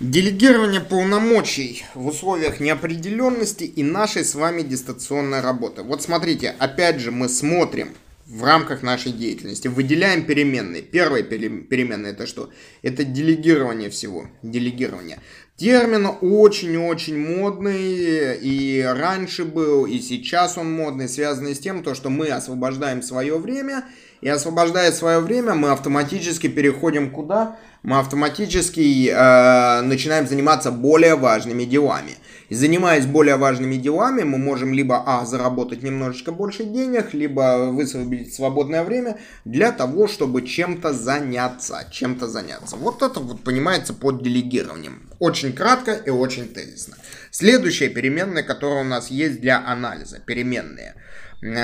Делегирование полномочий в условиях неопределенности и нашей с вами дистанционной работы. Вот смотрите, опять же мы смотрим в рамках нашей деятельности, выделяем переменные. Первая переменная это что? Это делегирование всего, делегирование. Термин очень-очень модный, и раньше был, и сейчас он модный, связанный с тем, то, что мы освобождаем свое время, и освобождая свое время, мы автоматически переходим куда? Мы автоматически э, начинаем заниматься более важными делами. И занимаясь более важными делами, мы можем либо а. заработать немножечко больше денег, либо высвободить свободное время для того, чтобы чем-то заняться. Чем-то заняться. Вот это вот понимается под делегированием. Очень кратко и очень тезисно. Следующая переменная, которая у нас есть для анализа. Переменные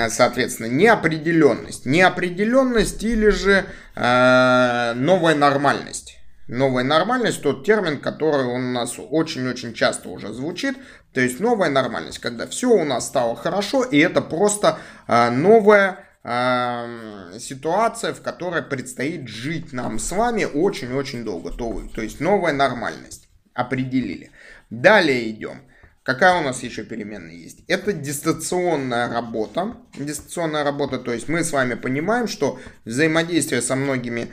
соответственно, неопределенность. Неопределенность или же э, новая нормальность. Новая нормальность, тот термин, который у нас очень-очень часто уже звучит. То есть новая нормальность, когда все у нас стало хорошо, и это просто э, новая э, ситуация, в которой предстоит жить нам с вами очень-очень долго. То, то есть новая нормальность. Определили. Далее идем. Какая у нас еще переменная есть? Это дистанционная работа. Дистанционная работа, то есть мы с вами понимаем, что взаимодействие со многими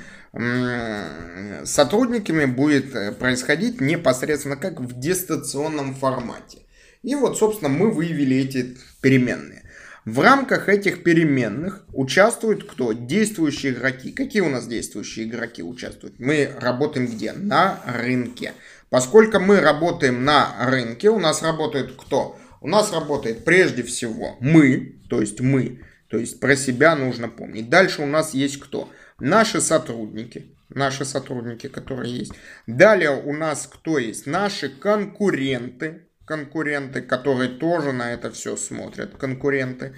сотрудниками будет э, происходить непосредственно как в дистанционном формате. И вот, собственно, мы выявили эти переменные. В рамках этих переменных участвуют кто? Действующие игроки. Какие у нас действующие игроки участвуют? Мы работаем где? На рынке. Поскольку мы работаем на рынке, у нас работает кто? У нас работает прежде всего мы, то есть мы, то есть про себя нужно помнить. Дальше у нас есть кто? Наши сотрудники, наши сотрудники, которые есть. Далее у нас кто есть? Наши конкуренты, конкуренты, которые тоже на это все смотрят, конкуренты,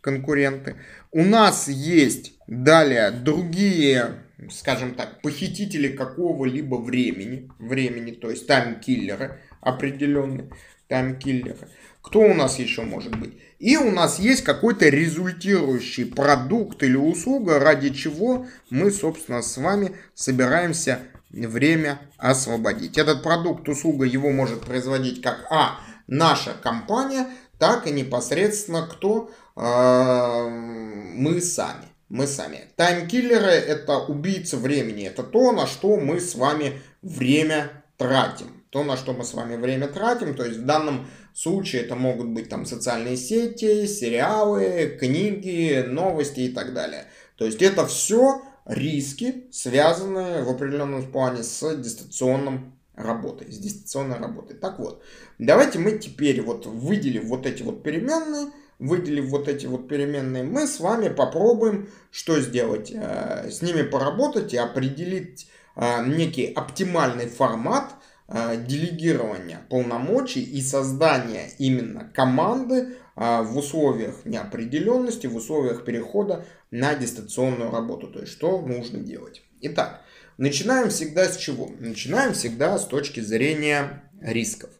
конкуренты. У нас есть далее другие скажем так, похитители какого-либо времени, времени, то есть таймкиллеры определенные, таймкиллеры. Кто у нас еще может быть? И у нас есть какой-то результирующий продукт или услуга, ради чего мы, собственно, с вами собираемся время освободить. Этот продукт, услуга, его может производить как А, наша компания, так и непосредственно кто? Э, мы сами мы сами. Таймкиллеры это убийцы времени. Это то, на что мы с вами время тратим. То, на что мы с вами время тратим. То есть в данном случае это могут быть там социальные сети, сериалы, книги, новости и так далее. То есть это все риски, связанные в определенном плане с дистанционным работой, с дистанционной работой. Так вот, давайте мы теперь вот выделим вот эти вот переменные, выделив вот эти вот переменные, мы с вами попробуем что сделать? Э, с ними поработать и определить э, некий оптимальный формат э, делегирования полномочий и создания именно команды в условиях неопределенности, в условиях перехода на дистанционную работу. То есть, что нужно делать. Итак, начинаем всегда с чего? Начинаем всегда с точки зрения рисков.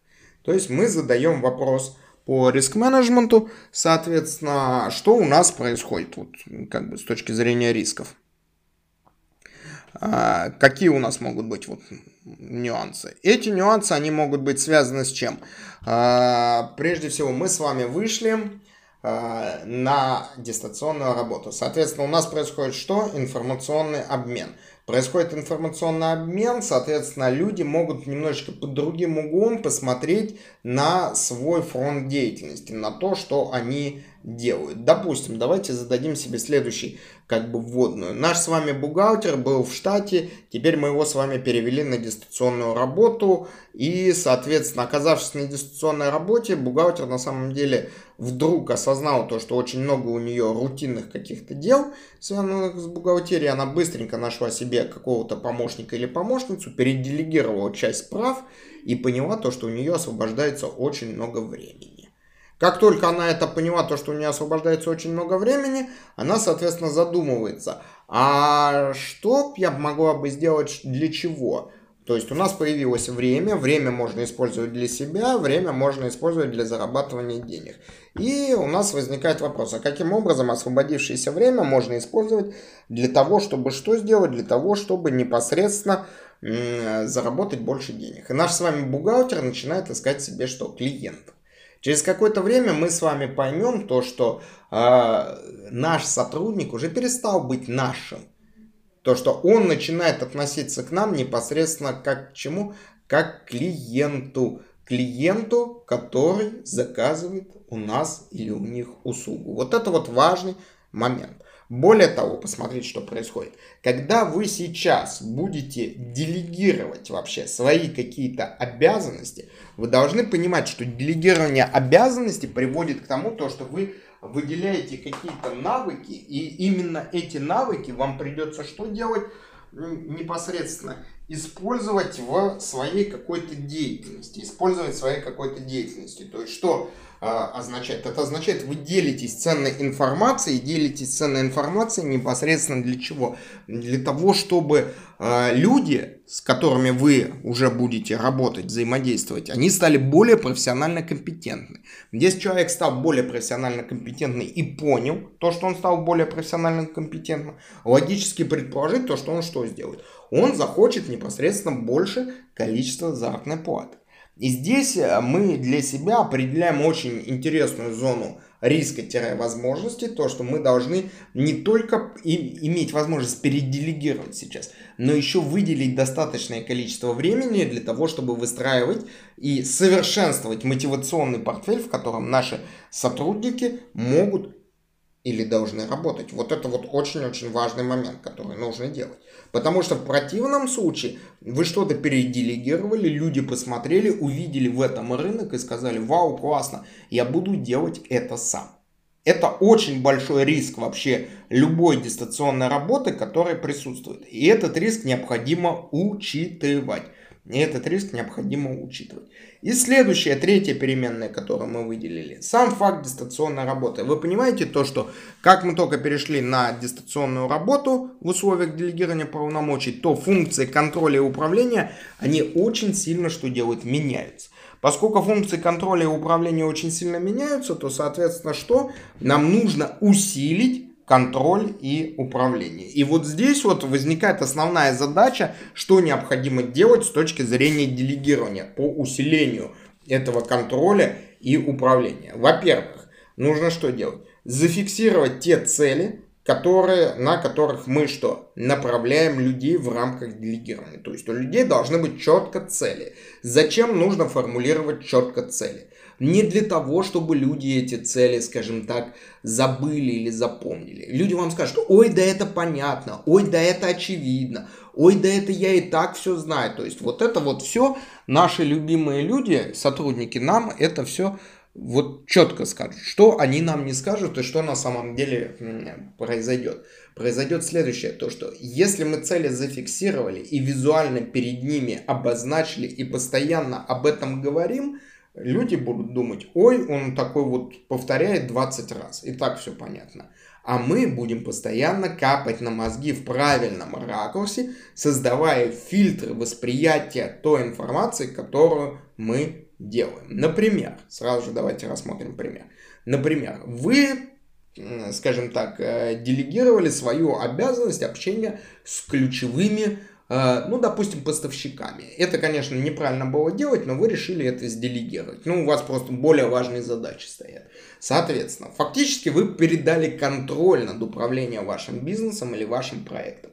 То есть, мы задаем вопрос – по риск-менеджменту. Соответственно, что у нас происходит вот, как бы с точки зрения рисков? А, какие у нас могут быть вот нюансы? Эти нюансы, они могут быть связаны с чем? А, прежде всего, мы с вами вышли а, на дистанционную работу. Соответственно, у нас происходит что? Информационный обмен происходит информационный обмен, соответственно, люди могут немножечко под другим углом посмотреть на свой фронт деятельности, на то, что они делают. Допустим, давайте зададим себе следующий как бы вводную. Наш с вами бухгалтер был в штате, теперь мы его с вами перевели на дистанционную работу, и, соответственно, оказавшись на дистанционной работе, бухгалтер на самом деле вдруг осознал то, что очень много у нее рутинных каких-то дел, связанных с бухгалтерией, она быстренько нашла себе какого-то помощника или помощницу, переделегировала часть прав и поняла то, что у нее освобождается очень много времени. Как только она это поняла, то, что у нее освобождается очень много времени, она, соответственно, задумывается, а что я могла бы сделать для чего? То есть у нас появилось время, время можно использовать для себя, время можно использовать для зарабатывания денег. И у нас возникает вопрос, а каким образом освободившееся время можно использовать для того, чтобы что сделать? Для того, чтобы непосредственно заработать больше денег. И наш с вами бухгалтер начинает искать себе что? Клиентов. Через какое-то время мы с вами поймем то, что э, наш сотрудник уже перестал быть нашим. То, что он начинает относиться к нам непосредственно как к чему? Как к клиенту. Клиенту, который заказывает у нас или у них услугу. Вот это вот важный момент. Более того, посмотрите, что происходит. Когда вы сейчас будете делегировать вообще свои какие-то обязанности, вы должны понимать, что делегирование обязанностей приводит к тому, то, что вы выделяете какие-то навыки, и именно эти навыки вам придется что делать непосредственно? Использовать в своей какой-то деятельности. Использовать в своей какой-то деятельности. То есть что? А, означает? Это означает, вы делитесь ценной информацией, делитесь ценной информацией непосредственно для чего? Для того, чтобы а, люди, с которыми вы уже будете работать, взаимодействовать, они стали более профессионально компетентны. Если человек стал более профессионально компетентный и понял то, что он стал более профессионально компетентным, логически предположить то, что он что сделает? Он захочет непосредственно больше количества заработной платы. И здесь э, мы для себя определяем очень интересную зону риска-возможности, то, что мы должны не только иметь возможность переделегировать сейчас, но еще выделить достаточное количество времени для того, чтобы выстраивать и совершенствовать мотивационный портфель, в котором наши сотрудники могут или должны работать. Вот это вот очень-очень важный момент, который нужно делать. Потому что в противном случае вы что-то переделегировали, люди посмотрели, увидели в этом рынок и сказали, вау, классно, я буду делать это сам. Это очень большой риск вообще любой дистанционной работы, которая присутствует. И этот риск необходимо учитывать. И этот риск необходимо учитывать. И следующая, третья переменная, которую мы выделили. Сам факт дистанционной работы. Вы понимаете то, что как мы только перешли на дистанционную работу в условиях делегирования полномочий, то функции контроля и управления, они очень сильно что делают? Меняются. Поскольку функции контроля и управления очень сильно меняются, то, соответственно, что? Нам нужно усилить контроль и управление. И вот здесь вот возникает основная задача, что необходимо делать с точки зрения делегирования по усилению этого контроля и управления. Во-первых, нужно что делать? Зафиксировать те цели, которые, на которых мы что? Направляем людей в рамках делегирования. То есть у людей должны быть четко цели. Зачем нужно формулировать четко цели? Не для того, чтобы люди эти цели, скажем так, забыли или запомнили. Люди вам скажут, ой, да это понятно, ой, да это очевидно, ой, да это я и так все знаю. То есть вот это вот все наши любимые люди, сотрудники нам это все вот четко скажут, что они нам не скажут и что на самом деле произойдет. Произойдет следующее, то что если мы цели зафиксировали и визуально перед ними обозначили и постоянно об этом говорим, люди будут думать, ой, он такой вот повторяет 20 раз, и так все понятно. А мы будем постоянно капать на мозги в правильном ракурсе, создавая фильтры восприятия той информации, которую мы делаем. Например, сразу же давайте рассмотрим пример. Например, вы, скажем так, э, делегировали свою обязанность общения с ключевыми ну, допустим, поставщиками. Это, конечно, неправильно было делать, но вы решили это сделегировать. Ну, у вас просто более важные задачи стоят. Соответственно, фактически вы передали контроль над управлением вашим бизнесом или вашим проектом.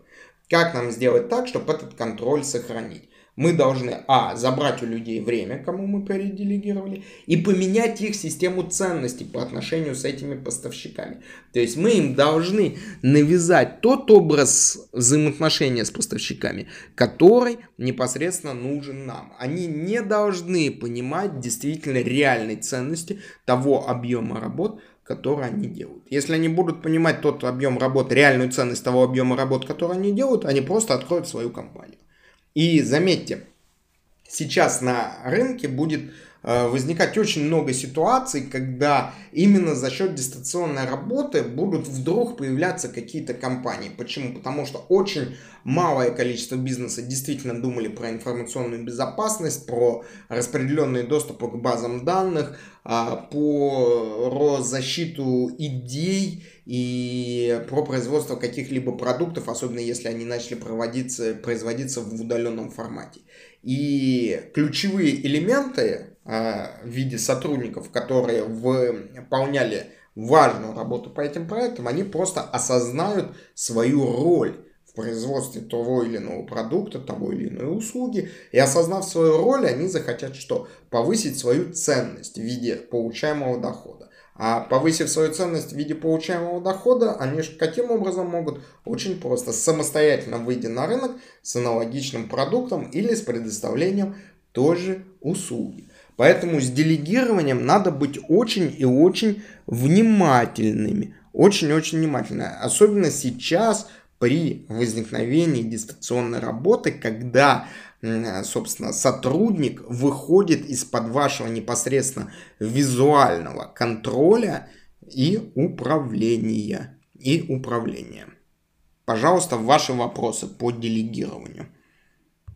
Как нам сделать так, чтобы этот контроль сохранить? Мы должны, а, забрать у людей время, кому мы переделегировали, и поменять их систему ценностей по отношению с этими поставщиками. То есть мы им должны навязать тот образ взаимоотношения с поставщиками, который непосредственно нужен нам. Они не должны понимать действительно реальной ценности того объема работ, который они делают. Если они будут понимать тот объем работ, реальную ценность того объема работ, который они делают, они просто откроют свою компанию. И заметьте, сейчас на рынке будет Э, возникать очень много ситуаций, когда именно за счет дистанционной работы будут вдруг появляться какие-то компании. Почему? Потому что очень малое количество бизнеса действительно думали про информационную безопасность, про распределенный доступ к базам данных, а, по защиту идей и про производство каких-либо продуктов, особенно если они начали проводиться, производиться в удаленном формате. И ключевые элементы а, в виде сотрудников, которые выполняли важную работу по этим проектам, они просто осознают свою роль в производстве того или иного продукта, того или иной услуги. И осознав свою роль, они захотят что? Повысить свою ценность в виде получаемого дохода. А повысив свою ценность в виде получаемого дохода, они каким образом могут? Очень просто. Самостоятельно выйти на рынок с аналогичным продуктом или с предоставлением той же услуги. Поэтому с делегированием надо быть очень и очень внимательными. Очень-очень внимательно. Особенно сейчас при возникновении дистанционной работы, когда, собственно, сотрудник выходит из-под вашего непосредственно визуального контроля и управления. И управления. Пожалуйста, ваши вопросы по делегированию.